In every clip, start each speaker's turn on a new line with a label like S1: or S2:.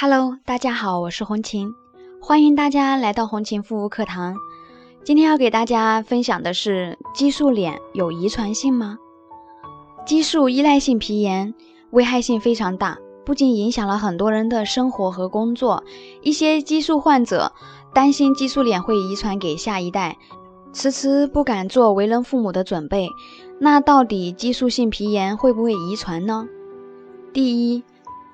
S1: Hello，大家好，我是红琴，欢迎大家来到红琴护肤课堂。今天要给大家分享的是激素脸有遗传性吗？激素依赖性皮炎危害性非常大，不仅影响了很多人的生活和工作，一些激素患者担心激素脸会遗传给下一代，迟迟不敢做为人父母的准备。那到底激素性皮炎会不会遗传呢？第一。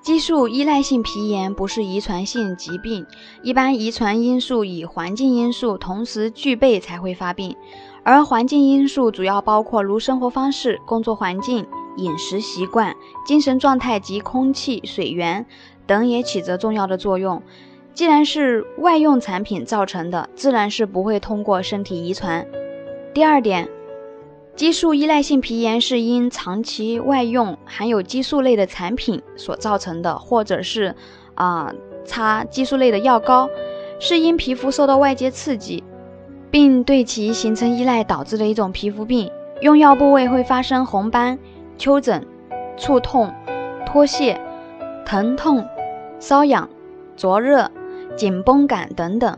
S1: 激素依赖性皮炎不是遗传性疾病，一般遗传因素与环境因素同时具备才会发病，而环境因素主要包括如生活方式、工作环境、饮食习惯、精神状态及空气、水源等也起着重要的作用。既然是外用产品造成的，自然是不会通过身体遗传。第二点。激素依赖性皮炎是因长期外用含有激素类的产品所造成的，或者是啊擦激素类的药膏，是因皮肤受到外界刺激，并对其形成依赖导致的一种皮肤病。用药部位会发生红斑、丘疹、触痛、脱屑、疼痛、瘙痒、灼热、紧绷感等等。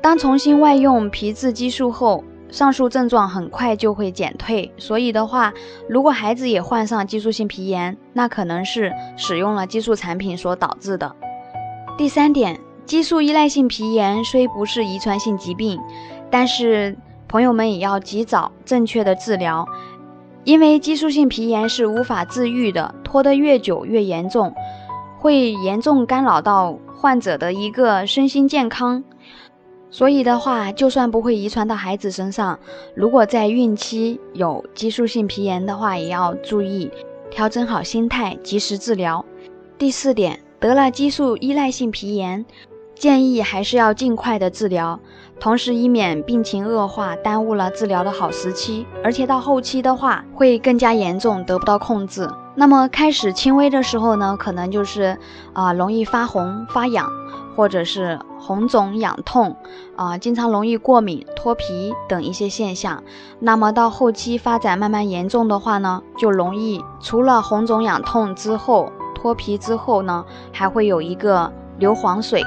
S1: 当重新外用皮质激素后，上述症状很快就会减退，所以的话，如果孩子也患上激素性皮炎，那可能是使用了激素产品所导致的。第三点，激素依赖性皮炎虽不是遗传性疾病，但是朋友们也要及早正确的治疗，因为激素性皮炎是无法治愈的，拖得越久越严重，会严重干扰到患者的一个身心健康。所以的话，就算不会遗传到孩子身上，如果在孕期有激素性皮炎的话，也要注意调整好心态，及时治疗。第四点，得了激素依赖性皮炎，建议还是要尽快的治疗，同时以免病情恶化，耽误了治疗的好时期，而且到后期的话会更加严重，得不到控制。那么开始轻微的时候呢，可能就是啊容易发红发痒。或者是红肿痒痛啊，经常容易过敏、脱皮等一些现象。那么到后期发展慢慢严重的话呢，就容易除了红肿痒痛之后，脱皮之后呢，还会有一个流黄水。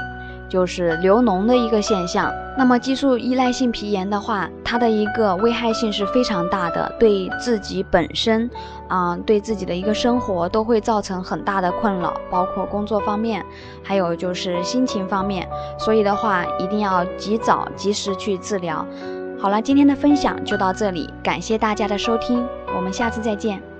S1: 就是流脓的一个现象。那么激素依赖性皮炎的话，它的一个危害性是非常大的，对自己本身，啊，对自己的一个生活都会造成很大的困扰，包括工作方面，还有就是心情方面。所以的话，一定要及早及时去治疗。好了，今天的分享就到这里，感谢大家的收听，我们下次再见。